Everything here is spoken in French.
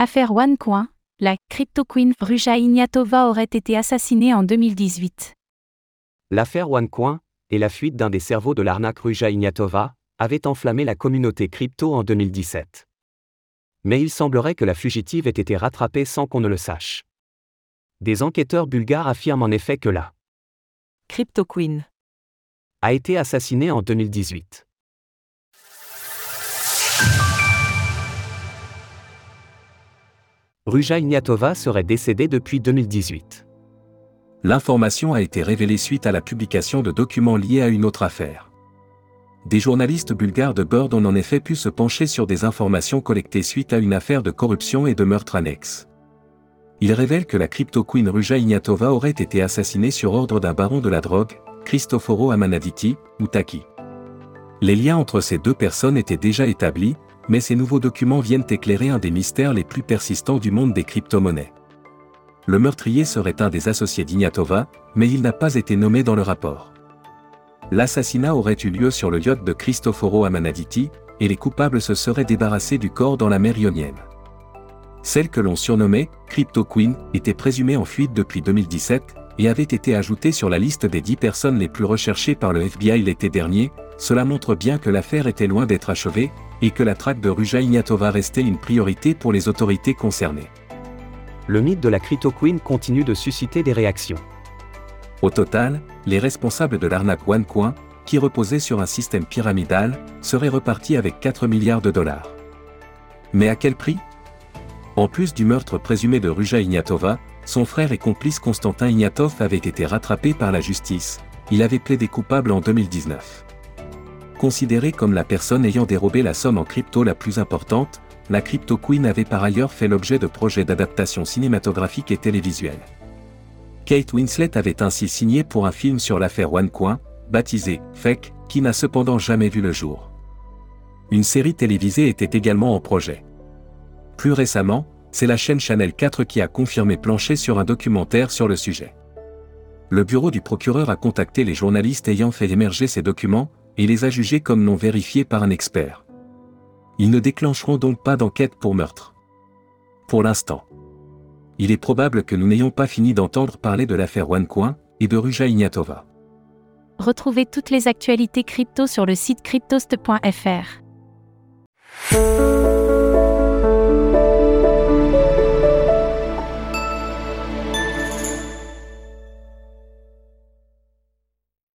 Affaire OneCoin, la crypto queen Ruja Ignatova aurait été assassinée en 2018. L'affaire OneCoin, et la fuite d'un des cerveaux de l'arnaque Ruja Ignatova, avait enflammé la communauté crypto en 2017. Mais il semblerait que la fugitive ait été rattrapée sans qu'on ne le sache. Des enquêteurs bulgares affirment en effet que la Crypto Queen a été assassinée en 2018. Ruja Ignatova serait décédée depuis 2018. L'information a été révélée suite à la publication de documents liés à une autre affaire. Des journalistes bulgares de Bird ont en effet pu se pencher sur des informations collectées suite à une affaire de corruption et de meurtre annexe. Ils révèlent que la crypto queen Ruja Ignatova aurait été assassinée sur ordre d'un baron de la drogue, Cristoforo Amanaditi, ou Taki. Les liens entre ces deux personnes étaient déjà établis, mais ces nouveaux documents viennent éclairer un des mystères les plus persistants du monde des crypto-monnaies. Le meurtrier serait un des associés d'Ignatova, mais il n'a pas été nommé dans le rapport. L'assassinat aurait eu lieu sur le yacht de Cristoforo Amanaditi, et les coupables se seraient débarrassés du corps dans la mer Ionienne. Celle que l'on surnommait Crypto Queen était présumée en fuite depuis 2017 et avait été ajoutée sur la liste des 10 personnes les plus recherchées par le FBI l'été dernier, cela montre bien que l'affaire était loin d'être achevée, et que la traque de Ruja Ignatova restait une priorité pour les autorités concernées. Le mythe de la Crypto Queen continue de susciter des réactions. Au total, les responsables de l'arnaque OneCoin, qui reposait sur un système pyramidal, seraient repartis avec 4 milliards de dollars. Mais à quel prix? En plus du meurtre présumé de Ruja Ignatova, son frère et complice Constantin Ignatov avait été rattrapé par la justice. Il avait plaidé coupable en 2019. Considéré comme la personne ayant dérobé la somme en crypto la plus importante, la Crypto Queen avait par ailleurs fait l'objet de projets d'adaptation cinématographique et télévisuelle. Kate Winslet avait ainsi signé pour un film sur l'affaire OneCoin, baptisé Fake, qui n'a cependant jamais vu le jour. Une série télévisée était également en projet. Plus récemment, c'est la chaîne Channel 4 qui a confirmé plancher sur un documentaire sur le sujet. Le bureau du procureur a contacté les journalistes ayant fait émerger ces documents, et les a jugés comme non vérifiés par un expert. Ils ne déclencheront donc pas d'enquête pour meurtre. Pour l'instant. Il est probable que nous n'ayons pas fini d'entendre parler de l'affaire OneCoin et de Ruja Ignatova. Retrouvez toutes les actualités crypto sur le site cryptost.fr.